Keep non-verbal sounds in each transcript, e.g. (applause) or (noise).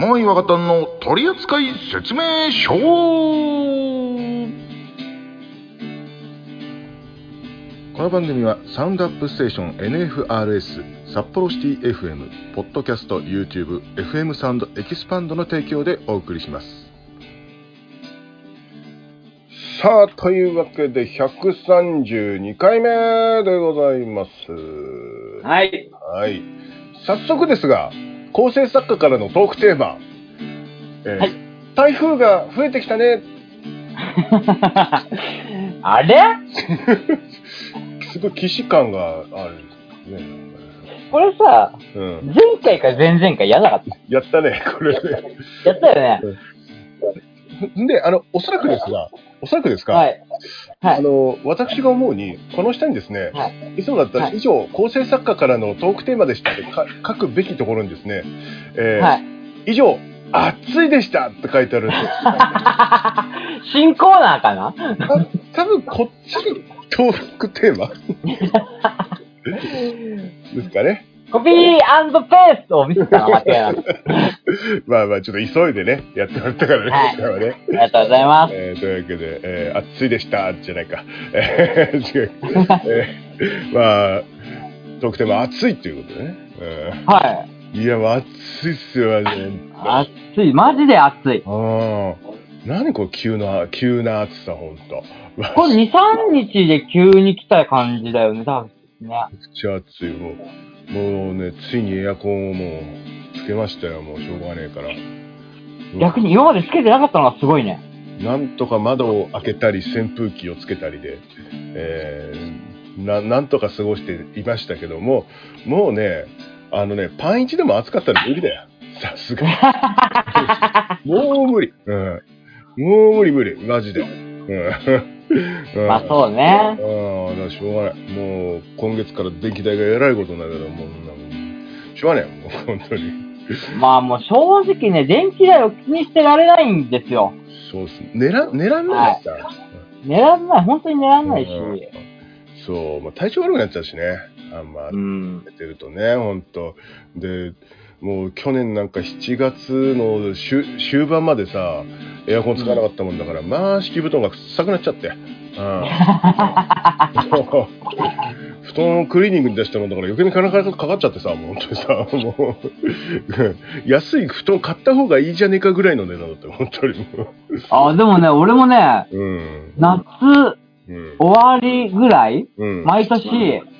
もう岩方の取扱説明書。この番組はサウンドアップステーション NFRS 札幌シティ FM ポッドキャスト YouTube FM サウンドエキスパンドの提供でお送りします。さあというわけで132回目でございます。はい。はい。早速ですが構成作家からのトークテーマ、えーはい。台風が増えてきたね。(laughs) あれ？すごい既視感があるね、これさ、うん、前回か前々回やらなかった？やったねこれね。やったよね。んであのおそらくですがおそらくですか、はい。はい。あの私が思うにこの下にですね、、はい。つもだったら、はい。以上構成作家からのトークテーマでしたってか書くべきところにですね、えーはい。以上暑いでしたって書いてあるんです。(laughs) 新コーナーかな？た多分こっちのトークテーマ。(laughs) ですかねコピーペーストを見せたの間違いなく。(laughs) まあまあちょっと急いでねやってもらったからね,、はいはねありがとうございます。えーというわけで、えー暑いでしたじゃないか。えー違う。(laughs) えーまあ、トークテーマ暑いっていうことでね。はうんいや、もう暑いっすよ、マジ。暑い。マジで暑い。ああ。何これ急な、急な暑さ、ほんと。これ2、3日で急に来た感じだよね、多分ね。めちゃくちゃ暑い。もう、もうね、ついにエアコンをもう、つけましたよ、もうしょうがねえから。逆に今までつけてなかったのがすごいね。なんとか窓を開けたり扇風機をつけたりで、えーななんとか過ごしていましたけどももうねあのねパンイチでも暑かったら無理だよ。さすがに。(laughs) もう無理、うん、もう無理無理。マジで、うんうん。まあそうね。うん。しょうがない。もう今月から電気代がえらいことになるからもうしょうがないもう本当に。まあもう正直ね、電気代を気にしてられないんですよ。そうっす。寝らんないさ、寝らんない、本当に寝らんないし。うん。そう、まあ、体調悪くなっちゃうしね。あんまうん。出てるとね本当。でもう去年なんか7月の終終盤までさエアコン使わなかったもんだから、まあ敷布団が臭くなっちゃって、うん、(laughs) 布団をクリーニングに出したもんだから余計に金がかかっちゃってさもう本当にさもう安い布団買った方がいいじゃねえかぐらいの値段だったよ本当にもあ、でもね、俺もね、ううん。夏うん。終わりぐらいうん。毎年、うん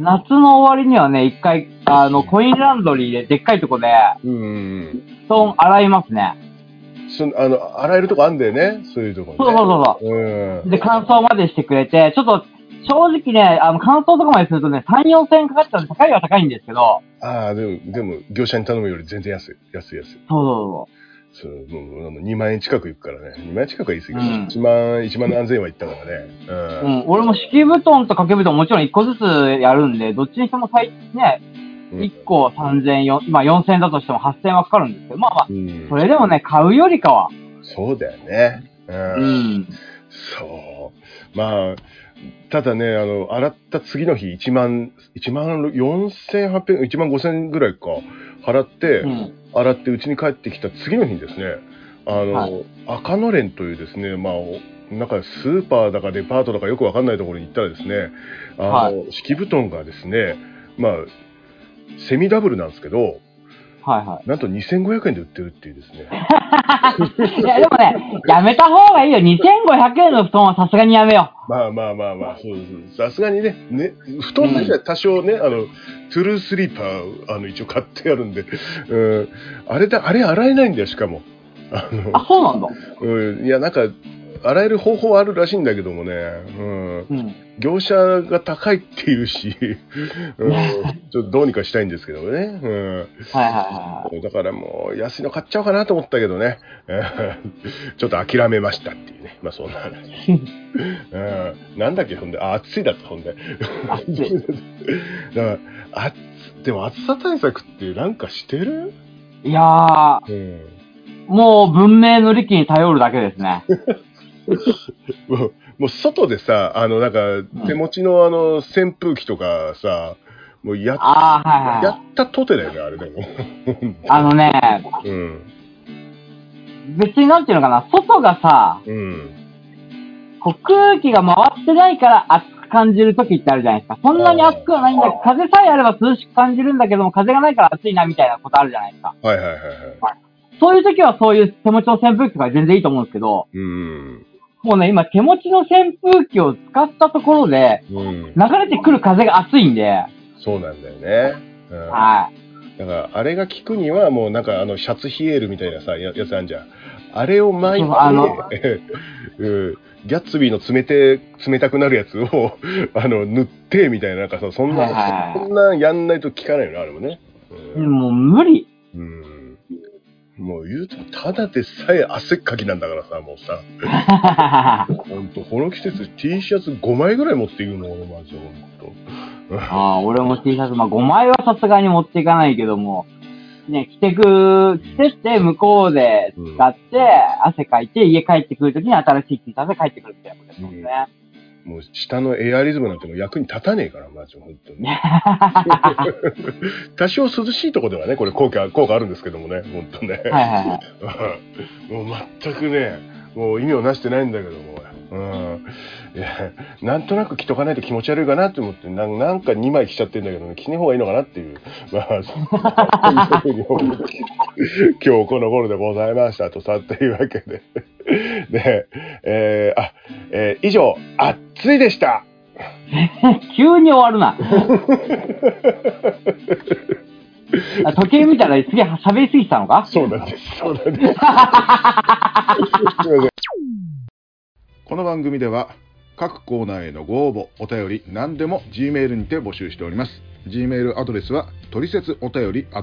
夏の終わりにはね、一回、あの、コインランドリーででっかいとこで、うん洗いますね。そあの洗えるとこあんだよねそういうとこねそうそうそうそう。うんで、乾燥までしてくれて、ちょっと、正直ね、あの、乾燥とかまでするとね、3、4千円かかっちゃうんで、高いは高いんですけど、ああ、でも、でも、業者に頼むより全然安い。安い安い。そうそそう、もう、あの2万円近くいくからね。2万円近くは言い過ぎだ、うん1万、1万何千円はいったからね。うそう。んん、俺も敷布団と掛け布団もちろん1個ずつやるんで、どっちにしても最、ね、うん1個3000、4まあ4000円だとしても8000円はかかるんですけど、まあまあ、うんそれでもね、買うよりかは、そうだよね。う。うんん。そう。まあ、ただね、あの、洗った次の日、1万、1万4800、1万5000ぐらいか、払って、うん。洗って家に帰ってきた次の日にですね。あの、はい。赤のれんというですねまあおなんかスーパーだかデパートだかよくわかんないところに行ったらですねあの、は敷布団がですねまあセミダブルなんですけどはいはなんと2500円で売ってるっていうですね (laughs) い。いや、でもね、やめた方がいいよ。2500円の布団はさすがにやめよまあまあまあまあそうですさすがにねね布団としては多少ね、あのトゥルースリーパーあの一応買ってあるんで、うん、あれだあれ洗えないんだよしかもあのう。あ、そうなんだ。うん、いやなんか洗える方法はあるらしいんだけどもね、うん、うん。業者が高いっていうし、(laughs) うん、ちょっとどうにかしたいんですけどね、はいはいはうん、だからもう安いの買っちゃおうかなと思ったけどね、う (laughs) んちょっと諦めましたっていうね。まあそんな話、(laughs) うん、なんだっけほんで。あ暑いだったほんで。暑い。だからあでも暑さ対策ってなんかしてる、い。いやー、うん。もう文明の利器に頼るだけですね。(laughs) もうもう外でさあのなんか手持ちのあの扇風機とかさもうやっはいはい。やったとてだよね、あれでも。(laughs) あのね、うん。別になんていうのかな、外がさ、うん。こう空気が回ってないから暑く感じる時ってあるじゃないですか。そんなに暑くはないんだけど、風さえあれば涼しく感じるんだけども、風がないから暑いなみたいなことあるじゃないですか。はいはいはいはい。そういう時はそういう手持ちの扇風機とか全然いいと思うんですけど、うん。もうね、今手持ちの扇風機を使ったところで、うん。流れてくる風が暑いんで、そうなんだよね。うん。はい。だから、あれが効くには、もうなんか、あの、シャツヒエールみたいなさ、ややつあんじゃん。あれを巻いて、あの (laughs) うんギャッツビーの冷て、冷たくなるやつを、(laughs) あの、塗って、みたいな、なんかさ、そんな、はいはいはいそんなやんないと効かないよね、あれもね。うん。もう無理。うんもう言うと、ただでさえ汗っかきなんだからさ、もうさ、(laughs) ほんと、この季節 T シャツ5枚ぐらい持っていくの、俺マジで、ほんと。ああ、俺も T シャツ、まあ5枚はさすがに持っていかないけども、ね、着てく、着てって向こうで使って、汗かいて、家帰ってくるときに新しい T シャツで帰ってくるってことですもんね。もう下のエアリズムなんてもう役に立たねえから、マジで、本当に。(laughs) 多少涼しいとこではね、これ効果、効果あるんですけどもね、本当ね。はいはいはい。もう全くね、もう意味をなしてないんだけども、うん。いや、なんとなく着とかないと気持ち悪いかなって思って、なんなんか2枚着ちゃってんだけどね、着ねえ方がいいのかなっていう、まあ、そういうふうに今日この頃でございましたとさ、っていうわけで。で、えー、あ、えー以上、暑いでした (laughs) 急に終わるな。あ (laughs) 時計見たらすげえ喋りすぎてたのか？そうなんです。そうなんです。この番組では各コーナーへのご応募、お便り、何でも G メールにて募集しております。G メールアドレスは、トリセツお便り、ア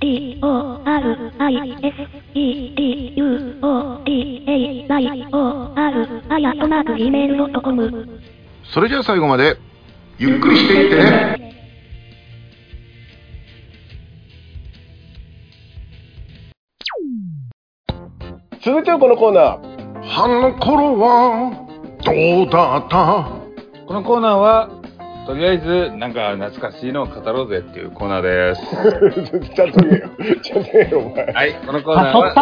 ットマーク Gmail.com。D O R I S E D U O D A Y O R あやとマーク Gmail.com それじゃあ最後まで、ゆっくりしていってね。続いてはこのコーナー。あの頃は、どうだったこのコーナーは、とりあえず、なんか懐かしいのを語ろうぜっていうコーナーです。ちゃんと言えよ。ちゃんと言えよ、お前。はい、このコーナーは、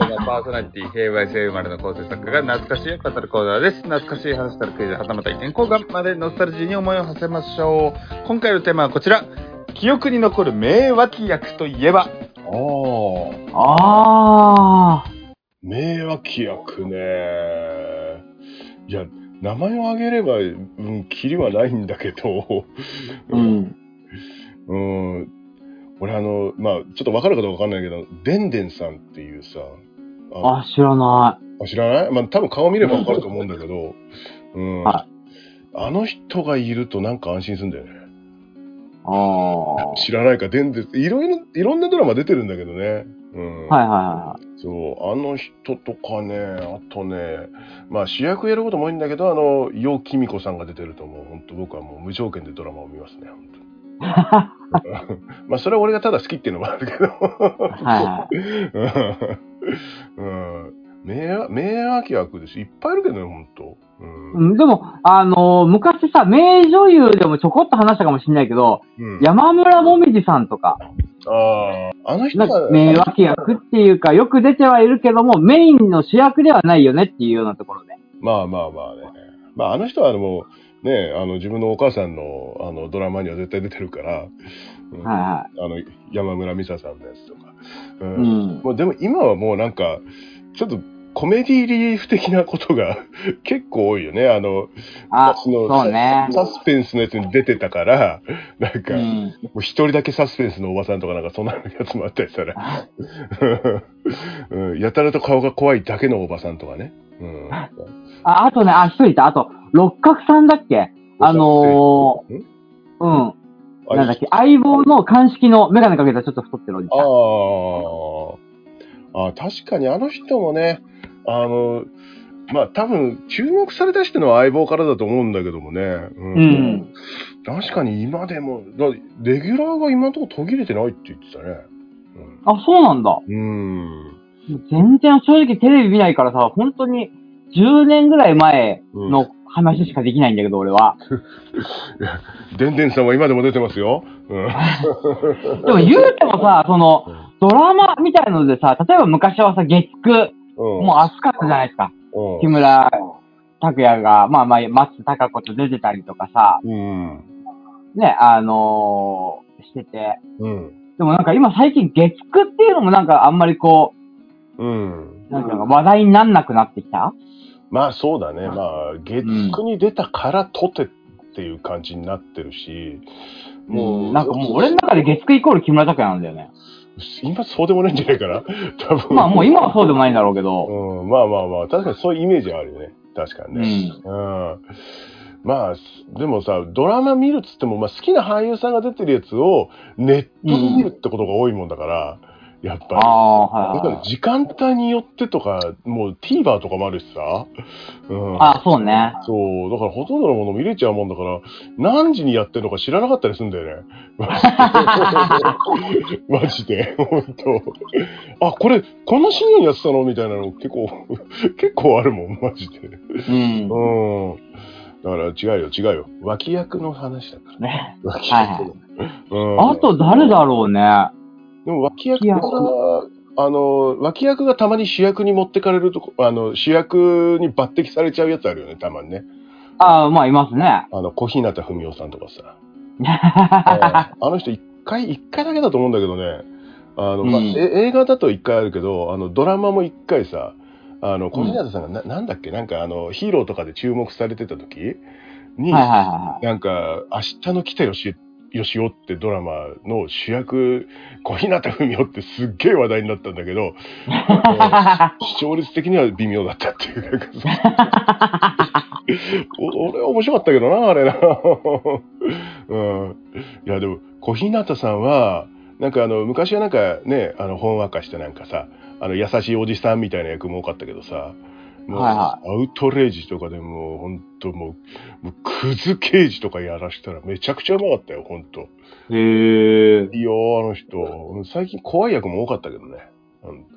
昭のパーソナリティ、平和性生まれの構成作家が懐かしいを語るコーナーです。懐かしい話したらクイズ、はたまた意見交換までノスタルジーに思いを馳せましょう。今回のテーマはこちら。記憶に残る名脇役といえば、ああ。ああ。名脇役ね。いや、名前を挙げれば、うん、キリはないんだけど、うん。うん。俺あの、まあちょっとわかるかどうかわかんないけど、でんでんさんっていうさ、ああ、知らなあ知らない？まあ多分顔見ればわかると思うんだけど、うん。はあの人がいるとなんか安心するんだよね。い。ああ。知らないか、でんでん、いろいろ、いろんなドラマ出てるんだけどね。うん。はいはいはそう、あの人とかね、あとね、まあ主役やることも多いんだけど、あの、楊貴美子さんが出てるともう、本当僕はもう無条件でドラマを見ますね、本当。(laughs) まあそれは俺がただ好きっていうのもあるけど。はいはい。うん。名わ名脇役です。いっぱいいるけどね、本当。うん。うんでも、あのー昔さ、名女優でもちょこっと話したかもしれないけど、うん、山村もみじさんとか、ああ、あの人なんかは、名脇役っていうか、よく出てはいるけども、メインの主役ではないよねっていうようなところで。まあまあまあね。まああの人はもう、ね、あの自分のお母さんのあのドラマには絶対出てるから、うんはいはあの山村美沙さんのやつとか。うんい。うん。もうでも今はもうなんか、ちょっとコメディリーフ的なことが (laughs) 結構多いよね。あの、あ、そのそうね。サスペンスのやつに出てたから、なんか、一人だけサスペンスのおばさんとかなんかそんなやつもあったりしたら、うん、やたらと顔が怖いだけのおばさんとかね。うん、あ、あとね、あ、一人いた。あと、六角さんだっけ？あのー、うん？あなんだっけ？相棒の鑑識のメガネかけたちょっと太ってるおじさん。あーあー、確かにあの人もね、あの、まあ多分注目された人のは相棒からだと思うんだけどもね。うんうん。確かに今でも、だレギュラーが今のところ途切れてないって言ってたね。あ、そうなんだ。うん。全然正直テレビ見ないからさ、本当に10年ぐらい前うんの話しかできないんだけど、俺は。でんでんさんは今でも出てますよ。うん。(laughs) でも言うてもさ、その、ドラマみたいのでさ、例えば昔はさ、月9、うん。もう熱かったじゃないですか。うん木村拓哉が、まあまあ、松たか子と出てたりとかさ、うん。ね、あのーしてて。うん。でもなんか今最近月9っていうのもなんかあんまりこうん。う、なんていうのか話題になんなくなってきた？まあそうだね。まあ、月9に出たからとてっていう感じになってるし、もう、なんかもう俺の中で月9イコール木村拓哉なんだよね。今そうでもないんじゃないかな？(laughs) 多分。まあもう今はそうでもないんだろうけど。うん、まあまあまあ、確かにそういうイメージはあるよね。確かにうね。ん。うん。まあ、でもさ、ドラマ見るっつっても、まあ、好きな俳優さんが出てるやつをネットで見るってことが多いもんだから、やっぱり。ああ、だからはいはい。時間帯によってとか、もう TVer とかもあるしさ。うん。あそうね。そう、だからほとんどのもの見れちゃうもんだから、何時にやってるのか知らなかったりするんだよね。(laughs) マジで、本当。あ、これ、この深夜にやってたの？みたいなの結構、結構あるもん、マジで。うん。うん。だから違うよ、違うよ。脇役の話だから。ね脇はい役。うん。あと誰だろうね。でも脇役脇が、あの、脇役がたまに主役に持ってかれるとこ、あの、主役に抜擢されちゃうやつあるよね、たまにね。ああ、まあいますね。あの、小日向文世さんとかさ。(laughs) あの人一回、一回だけだと思うんだけどね。あの、まあうんえ映画だと一回あるけど、あの、ドラマも一回さ、あの、小日向さんがな、なんだっけ、なんかあの、ヒーローとかで注目されてた時に、はいはいはなんか、明日の北よし、よしおってドラマの主役、小日向文世ってすっげえ話題になったんだけど。(laughs) 視聴率的には微妙だったっていう。なんか俺は面白かったけどな、あれな。うん。いや、でも、小日向さんは、なんかあの、昔はなんかね、あの、ほんわかしてなんかさ、あの、優しいおじさんみたいな役も多かったけどさ、もう、アウトレイジとかでもう、ほんともう、もう、クズ刑事とかやらしたらめちゃくちゃうまかったよ、ほんと。へえ。いいよ、あの人。最近怖い役も多かったけどね。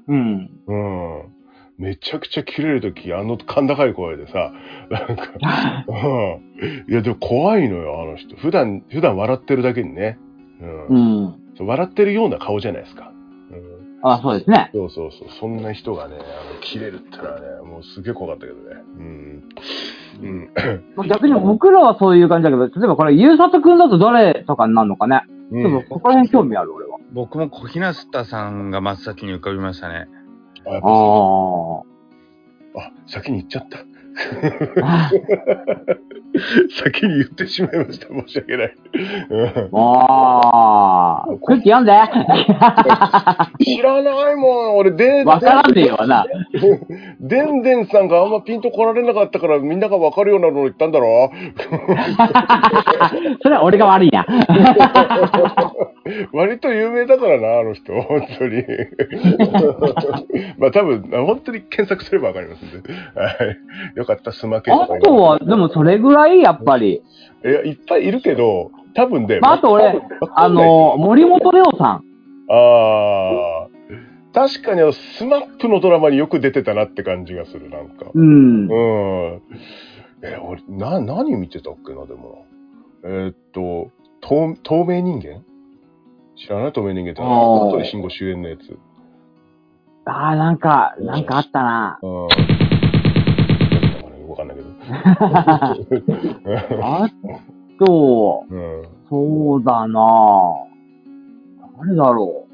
うん。うん。めちゃくちゃ切れるとき、あの甲高い声でさ、なんか、うん。いや、でも怖いのよ、あの人。普段、普段笑ってるだけにね。う。うんん。そう笑ってるような顔じゃないですか。うん。あそうですね。そうそうそう。そんな人がね、あの切れるってのはね、もうすげえ怖かったけどね。うん。うん。まあ逆に僕らはそういう感じだけど、例えばこれ、ゆうさとくんだと誰とかになるのかね。うちょっとここら辺興味ある、俺は。僕も小日向さんが真っ先に浮かびましたね。あやっぱああ、先に言っちゃった。あ。先に言ってしまいました。申し訳ない。うんああ。空気読んで。知らないもん。俺、で、わからんでよな。でんでんさんがあんまピンと来られなかったからみんながわかるようなのを言ったんだろ？(laughs) それは俺が悪いな。(laughs) 割と有名だからな、あの人。本当に。(laughs) まあ多分、本当に検索すればわかりますんで。はい。よかった、スマケあとは、でもそれぐらい、やっぱり。いや、いっぱいいるけど、多分ね。まあ、あと俺、あの、森本レオさん。ああ。確かにスマップのドラマによく出てたなって感じがする、なんか。うん。うん。え、俺、な、何見てたっけな、でも。えーっと、透透明人間？知らない？透明人間って。あー香取慎吾主演のやつ。ああ、なんか、なんかあったな。うん。わかんないけど。(laughs) あと、うん。そうだな誰だろ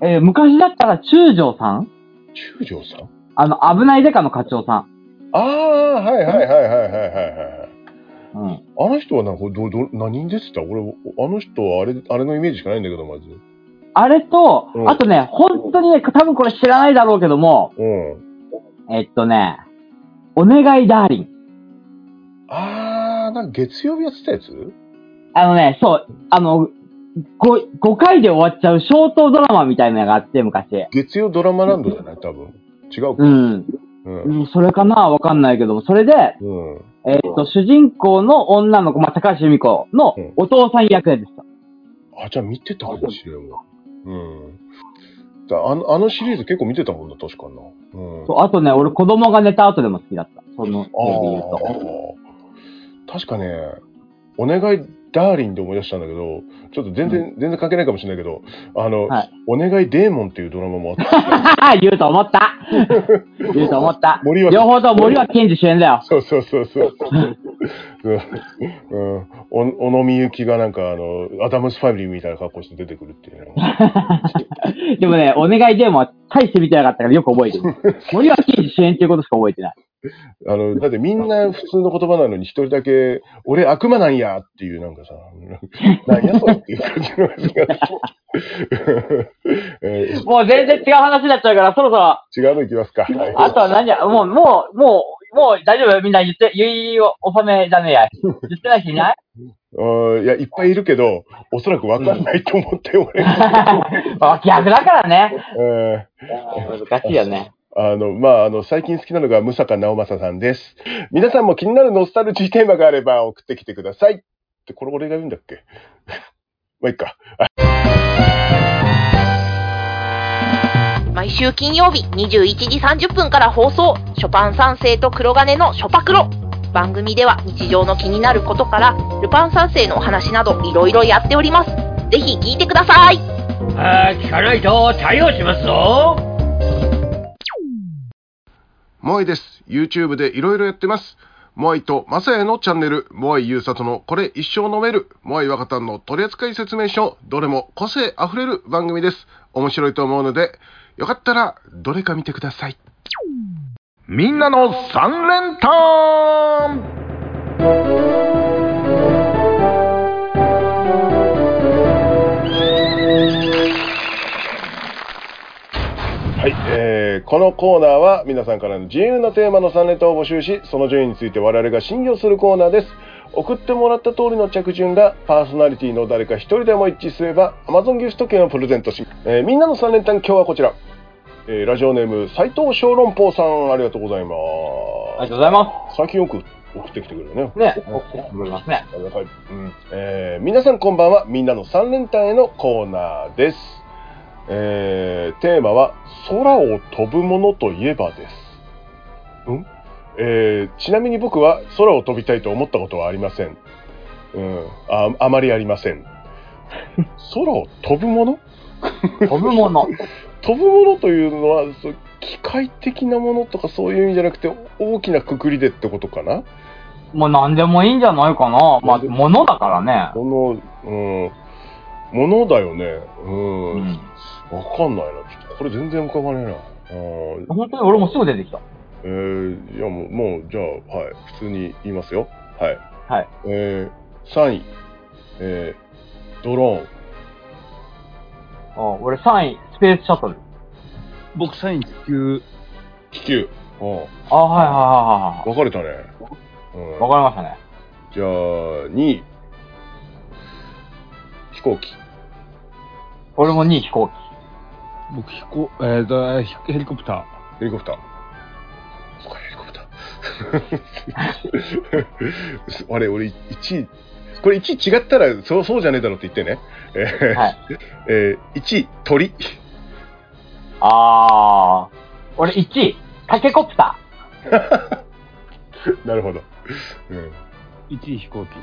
う。えー昔だったら中条さん？中条さん？あの、危ないデカの課長さん。ああ、はいはいはいはいはいはいはい。うん。あの人はなんかどど何に出てた俺、あの人はあれあれのイメージしかないんだけど、まず。あれとう、んあとね、本当にね、多分これ知らないだろうけども、うん。えっとね、お願いダーリン。ああ、なんか月曜日やってたやつ？あのね、そう、あの、5, 5回で終わっちゃうショートドラマみたいなのがあって、昔。月曜ドラマランドじゃない？多分。違うか。うん。うん。うんそれかなわかんないけども、それで、うん。えっと、主人公の女の子、まあ、高橋由美子のうんお父さん役でした。あ、じゃあ見てたかもしれんわ。うん。だあのあのシリーズ結構見てたもんな、確かな。うん。そうあとね、俺子供が寝た後でも好きだった。その、言うと。あ。確かね、お願いダーリンで思い出したんだけど、ちょっと全然、全然関係ないかもしれないけど、あの、はいお願いデーモンっていうドラマもあった。(laughs) 言うと思った (laughs) 言うと思った。森脇両方とも森脇健児主演だよ。そうそうそうそう。そううん、お小野みゆきがなんかあの、アダムスファミリーみたいな格好して出てくるっていうね。(laughs) でもね、お願いでも大して見てなかったからよく覚えてる。(laughs) 森脇健児主演っていうことしか覚えてない。あの、だってみんな普通の言葉なのに一人だけ、俺悪魔なんやっていうなんかさ、(laughs) なんやそれっていう感じのやつが。えーもう全然違う話になっちゃうから、そろそろ、違うのいきますか。はいあとは何や、もう、もう、もう、もう大丈夫みんな言って、言いを収めじゃねえや。(laughs) 言ってない人いない？うんいや、いっぱいいるけど、おそらくわかんないと思って、(laughs) 俺。あ逆だからね。え難しいよね。ーあの、まあ、あの、最近好きなのが、ムサカ直正さんです。皆さんも気になるノスタルジーテーマがあれば送ってきてください。って、これ俺が言うんだっけ？(laughs) まあ、いいか。毎週金曜日21時30分から放送。ショパン三世と黒金のショパクロ。番組では日常の気になることからルパン三世のお話などいろいろやっております。ぜひ聞いてください。あー聞かないと対応しますぞ。モアイです。YouTube でいろいろやってます。モアイとマサヤのチャンネル、モアイユーサトのこれ一生飲める、モアイ若旦の取扱説明書、どれも個性あふれる番組です。面白いと思うので、よかったらどれか見てください。みんなの三連単はい、えーこのコーナーは皆さんからの自由なテーマの3連単を募集し、その順位について我々が審議をするコーナーです。送ってもらった通りの着順がパーソナリティの誰か一人でも一致すれば Amazon ギフト券をプレゼントし、えーみんなの3連単今日はこちら。えーラジオネーム斉藤小籠包さんありがとうございます。ありがとうございま最近よく送ってきてくれるね。す。ね、送ってくれますね。ありがたい。うんえー皆さんこんばんは。みんなの3連単へのコーナーです。えーテーマは、空を飛ぶものといえばです。ん？えーちなみに僕は空を飛びたいと思ったことはありません。うん、ああまりありません。(laughs) 空を飛ぶもの？飛ぶもの。飛ぶものというのはそう機械的なものとかそういう意味じゃなくて大きなくくりでってことかな？もう何でもいいんじゃないかな。まあ、ものだからね。この、うん、ものだよね。うん。うん。わかんないな。ちょっとこれ全然浮かばねえな。うん本当に俺もすぐ出てきた。えー、いやもう、もう、じゃあ、はい。普通に言いますよ。はい。はい。えー、3位。えー、ドローン。あ俺3位、スペースシャトル？僕サイン気球。気球。うん。あ、はいはいはいはい分かれたね。うんかりましたね。じゃあ、2位。飛行機。俺も2位飛行機。僕飛行、えーと、ヘリコプタヘリコプター。そっか、ヘリコプター。(laughs) あれ、俺、1位、これ1位違ったら、そう、そうじゃねえだろって言ってね。えーはい。えー、1位、鳥。あー。俺1位、タケコプタ (laughs) なるほど。うん。ー。1位飛行機。ー。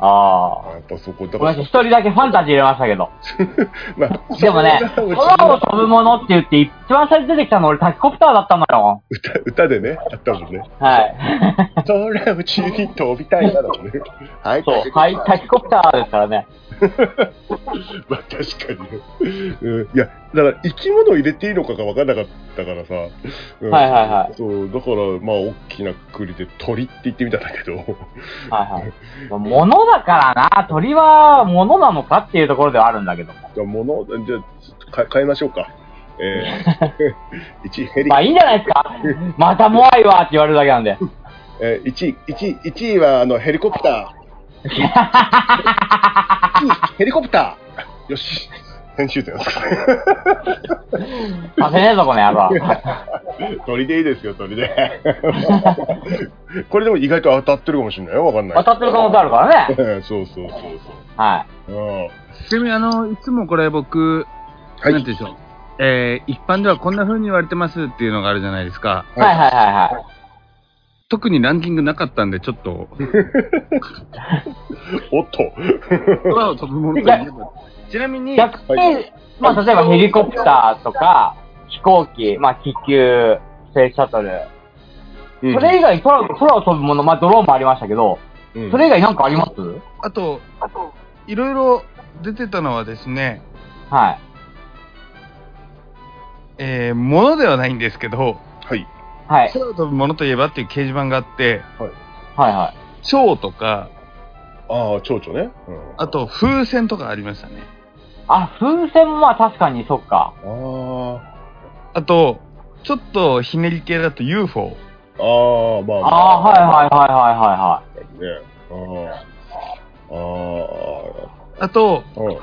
ああやっぱそこ、だー。ごからめんなさい、一人だけファンタジー入れましたけど。(laughs) まあ、でもね、空がを飛ぶものって言って一番最初に出てきたの俺タケコプターだったのよ。歌歌でね、あったもんね。はい。空宇宙に飛びたいなだもんね。はい、そう、はい、タケコプターですからね。(laughs) まあ確かにね。うん、いや、だから生き物を入れていいのかが分からなかったからさ。うんはいはいはいそう、だからまあ大きなくくりで鳥って言ってみたんだけど。はいはい。ものだからな、鳥はものなのかっていうところではあるんだけども。じゃあ物、じゃあか変えましょうか。えー、1位ヘリ、まあいいんじゃないですか。またモアイはって言われるだけなんで。(laughs) えー、1位、1位、1位はあのヘリコプター。1位、ヘリコプター。よし。編集点ですかね。(laughs) させねえぞ、この野郎。(laughs) 鳥でいいですよ、鳥で。これでも意外と当たってるかもしれないよ、わかんない。当たってる可能性あるからね。そうそうそうはい。そう。うん。ちなみにあの、いつもこれ僕、はいなんて言うんでしょう。えー、一般ではこんな風に言われてますっていうのがあるじゃないですか。はいはいはいはい。特にランキングなかったんで、ちょっと、おっと。空を飛ぶものといえば。ちなみに、逆に、はまあ、例えばヘリコプターとか、飛行機、まあ、気球、スペースシャトル。うんそれ以外空、空を飛ぶもの、まあ、ドローンもありましたけど、うんそれ以外なんかあります？あと、いろいろ出てたのはですね、はい。えー、ものではないんですけど、はい。はい。空を飛ぶものといえばっていう掲示板があって、はいはい。蝶とか、ああ、蝶々ね。うんあと風船とかありましたね。あ、風船もまあ確かにそっか。ああと、ちょっとひねり系だと UFO。あ、ああ、まあまああ、はいはいはいはね。ああ。ああと、あ。うん。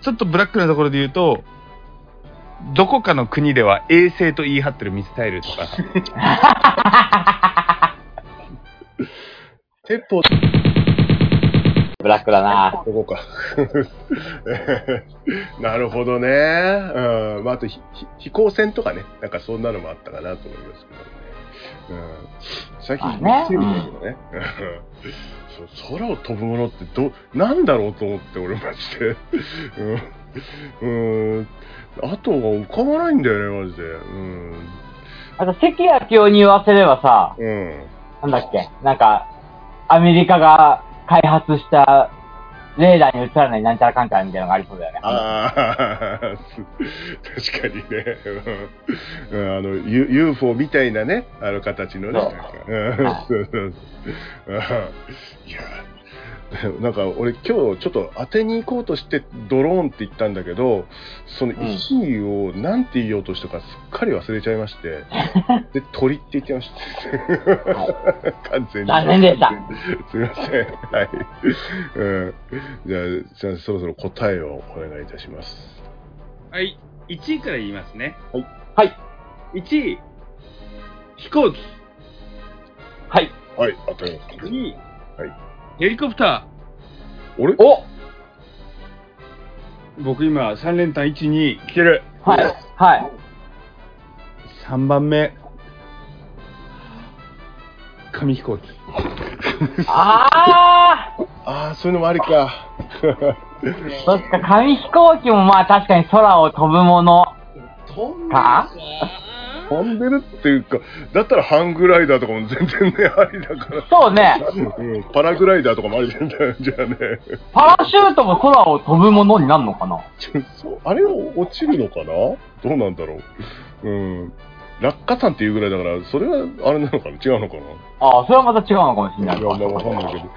ちょっとブラックなところで言うと、どこかの国では衛星と言い張ってるミサイルとか、(laughs) 鉄砲。ブラックだな。どこか。(laughs) なるほどね。うん。まあ、あとひひ飛行船とかね。なんかそんなのもあったかなと思いますけどね。うん。最近あね見てみたけどね。そう空を飛ぶものってど、なんだろうと思って、俺マジで。うん。うん。あとが浮かばないんだよね、マジで。うん。あと、関谷清に言わせればさ、うん。なんだっけ、なんか、アメリカが開発したレーダーに映らないなんちゃらかんちゃらみたいなのがありそうだよね。ああ、す (laughs) 確かにね。あの、U- UFO みたいなね、あの形のね。そうそうそ (laughs) ういや、(laughs) なんか俺今日ちょっと当てに行こうとしてドローンって言ったんだけど、その意思をなんて言おうとしたかすっかり忘れちゃいまして、(laughs) で、鳥って言ってました。(laughs) 完全に。残念でした。すみません。はい。うん。じゃあ、すみません。そろそろ答えをお願いいたします。はい、1位から言いますね。はい。1位、飛行機。はい。はい、当たります。2位、はいヘリコプタ俺おー。僕今、3連単1、2来てる？はい。はい。3番目、紙飛行機。あー (laughs) ああ、そういうのもありか。(laughs) そっか、紙飛行機もまあ確かに空を飛ぶものか？飛んでるっていうか、だったらハングライダーとかも全然ね、ありだから。そうね。うん、パラグライダーとかもありなんだよ、じゃあね。パラシュートも空を飛ぶものになるのかな？そうあれ落ちるのかな？どうなんだろう。うん。落下山っていうぐらいだから、それはあれなのかな？違うのかな？ああ、それはまた違うのかもしれない。いや、まあわかんないけど。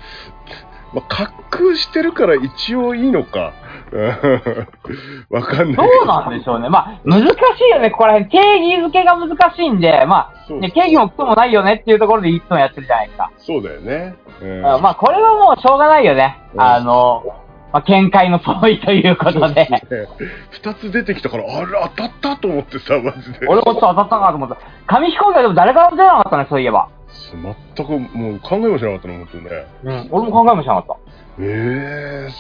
まあ、滑空してるから一応いいのか。う (laughs) んわかんないけどうなんでしょうね。まあ、難しいよね、ここら辺。定義づけが難しいんで、まあ、定義もクソもないよねっていうところでいつもやってるじゃないですか。そうだよね。うんあまあ、これはもうしょうがないよね。うんあの、まあ、見解の相違ということで。二つ出てきたから、あれ当たったと思ってさ、マジで。俺もちょっと当たったかなと思った。紙飛行機はでも誰からも出なかったね、そういえば。全くもう考えもしなかったの、本当にね。うん。俺も考えもしなかった。ええ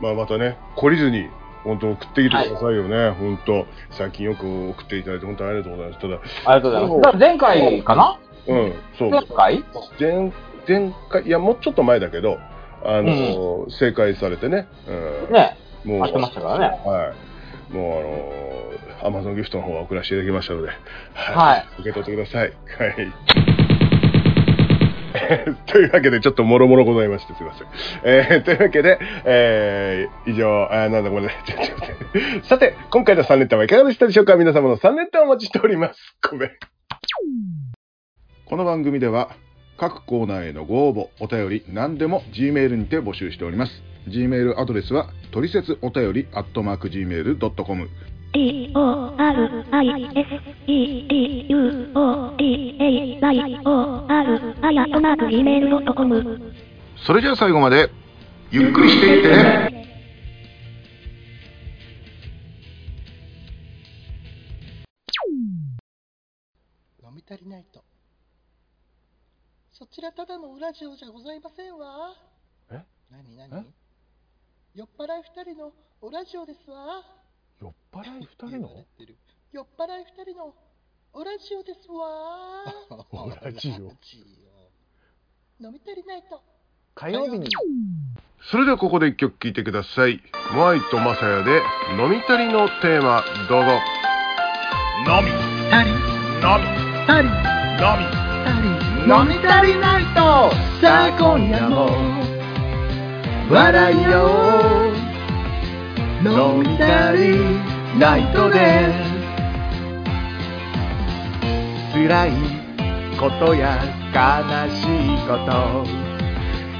まあまたね、懲りずに、本当送ってきてくださいよね、本当。最近よく送っていただいて、本当にありがとうございます。ただ、ありがとうございます。前回かな？うん、そう。前回？前、前回、いや、もうちょっと前だけど、あの、正解されてね。うん。ね、もう、あってましたからね。はい。もう、あの、アマゾンギフトの方は送らせていただきましたので、はい受け取ってください。はい。(laughs) というわけで、ちょっともろもろございまして、すいません。えー、というわけで、えー、以上、あなんだごめんなさい。(laughs) ちょちょちょさて、今回の3連単はいかがでしたでしょうか？皆様の3連単お待ちしております。ごめん。この番組では、各コーナーへのご応募、お便り、何でも Gmail にて募集しております。Gmail アドレスは、トリセツお便り、アットマーク Gmail.com。D O R I S E D U O D A Y O R あやとマーク Gmail.com それじゃあ最後まで、ゆっくりしていってね。飲み足りないと。そちらただのウラジオじゃございませんわ。え何何酔っ払い二人のウラジオですわ。酔っ払い二言われてる酔っ払い二人の。オラジオですわ (laughs) オ。ラジオ。飲み足りないと。火曜日に。それではここで一曲聴いてください。モアイとマサヤで飲み足りのテーマ。どうぞ。飲み足り。飲み。足り。飲み。足り。飲み足りないと。さあ今夜も。笑いよ飲み足りないと。で辛いこと。や悲しいこと。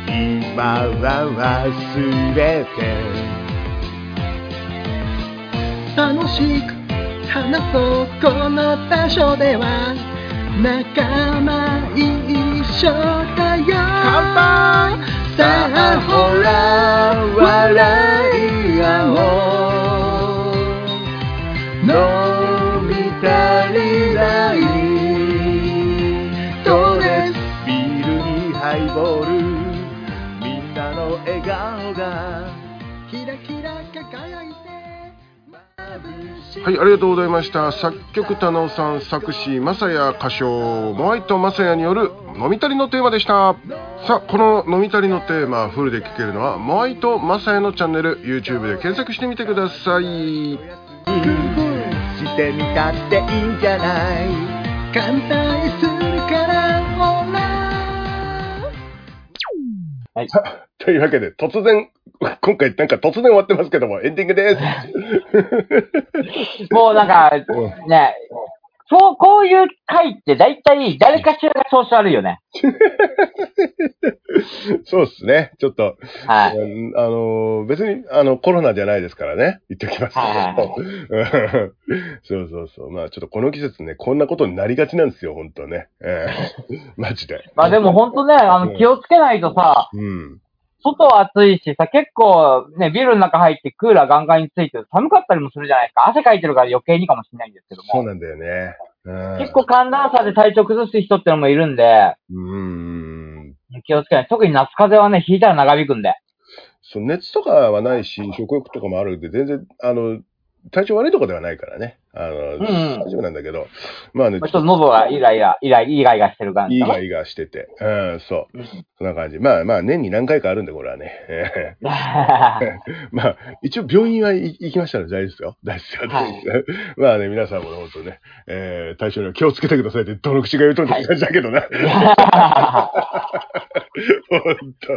今は忘れて楽しく話そうこの場所では仲間一緒だよ乾杯さあほら笑い合おう。伸び足りないドレスビールにハイボール。みんなの笑顔がキラキラ輝いて眩しいはい、ありがとうございました。作曲田野さん、作詞マサヤ歌唱、モアイとマサヤによる飲み足りのテーマでした。さあ、この飲み足りのテーマ、フルで聴けるのは、モアイとマサヤのチャンネル、YouTube で検索してみてください。してみたっていいんじゃない？乾杯するからほら (laughs) というわけで、突然、(laughs) 今回なんか突然終わってますけども、エンディングです。(laughs) もうなんか、ね、そう、こういう回って大体誰かしらが調子悪いよね。(laughs) そうですね。ちょっと、はい。うんあの、別に、あの、コロナじゃないですからね。言っておきます。はいはいそうそうそう。まあ、ちょっとこの季節ね、こんなことになりがちなんですよ、本当ね。ええマジで。まあでも本当ね、あの、気をつけないとさ、うん。外は暑いしさ、結構ね、ビルの中入ってクーラーガンガンについてると寒かったりもするじゃないですか。汗かいてるから余計にかもしれないんですけども。そうなんだよね。うん。結構寒暖差で体調崩す人ってのもいるんで、うん。気をつけない。特に夏風邪はね、引いたら長引くんで。そう、熱とかはないし、食欲とかもあるんで、全然、あの、体調悪いとこではないからね。あの、うんうん大丈夫なんだけど、まあねまあ、ちょっと喉がイライラ、イライイガイガしてる感じかな。いいがいがしてて。うん、そう。そんな感じ。まあまあ、年に何回かあるんで、これはね。え (laughs) えまあ、一応病院は行行きましたら大丈夫ですよ。大丈夫ですよ。(laughs) まあね、皆さんも本当ね、えー、体調には気をつけてくださいって、どの口が言うとんって感じだけどな。(laughs) 本当。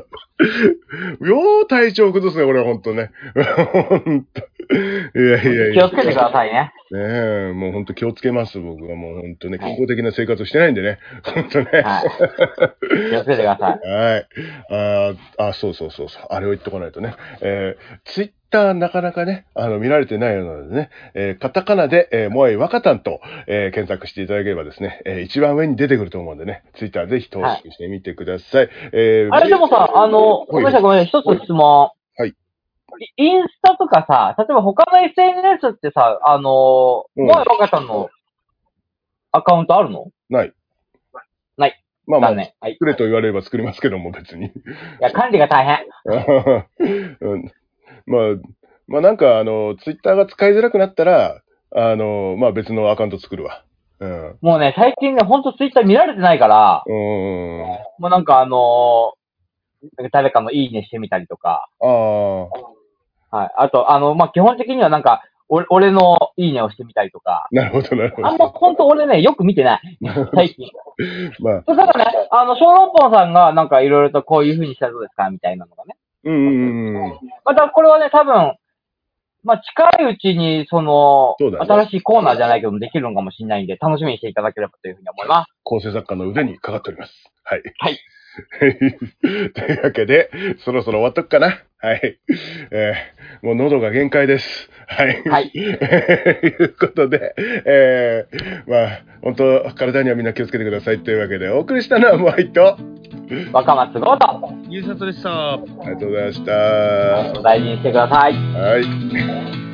よう体調崩すね、これは本当ね。本当。いやいやいや。気をつけてくださいね。ねえ、もう本当気をつけます、僕はもう本当ね、健康的な生活をしてないんでね。本当ね。はい。気をつけてください。はい。あーあ、そうそうそうそう。あれを言っとかないとね。えー、ツイッターなかなかね、あの、見られてないようなのでね、えーカタカナで、えー、モアイワカタンと、えー検索していただければですね、えー一番上に出てくると思うんでね、ツイッターぜひ投資してみてください。えーあれでもさ、あの、ごめんなさいごめんなさい、一つ質問。はい。インスタとかさ、例えば他の SNS ってさ、あの、うんモアイ若さんのアカウントあるの？ない。ない。まあまあ、だね。はい。い作れと言われれば作りますけども、別に。や、管理が大変。(laughs) うん、まあ、まあなんか、あの、ツイッターが使いづらくなったら、あの、まあ別のアカウント作るわ。うん。もうね、最近ね、ほんとツイッター見られてないから、うん。もうなんかあのー誰かのいいねしてみたりとか、ああ。はい。あと、あの、まあ、基本的にはなんか、俺俺のいいねをしてみたりとか、なるほど、なるほあんまど。ほんと俺ね、よく見てない。最近。まあ、そしたらね、あの、小籠包さんがなんかいろいろとこういう風にしたらどうですかみたいなのがね。うんうんうんうん。またこれはね、多分、まあ、近いうちに、その、そうだね新しいコーナーじゃないけどもできるのかもしれないんで、楽しみにしていただければというふうに思います。構成作家の腕にかかっております。はい。はい。(laughs) というわけで、そろそろ終わっとくかな。はい。えーもう喉が限界です。はい。はい。(laughs) ということで、えー、まあ、本当体にはみんな気をつけてくださいというわけで、お送りしたのはモアイと、若松豪と、ゆうさとでした。ありがとうございました。お大事にしてください。はい。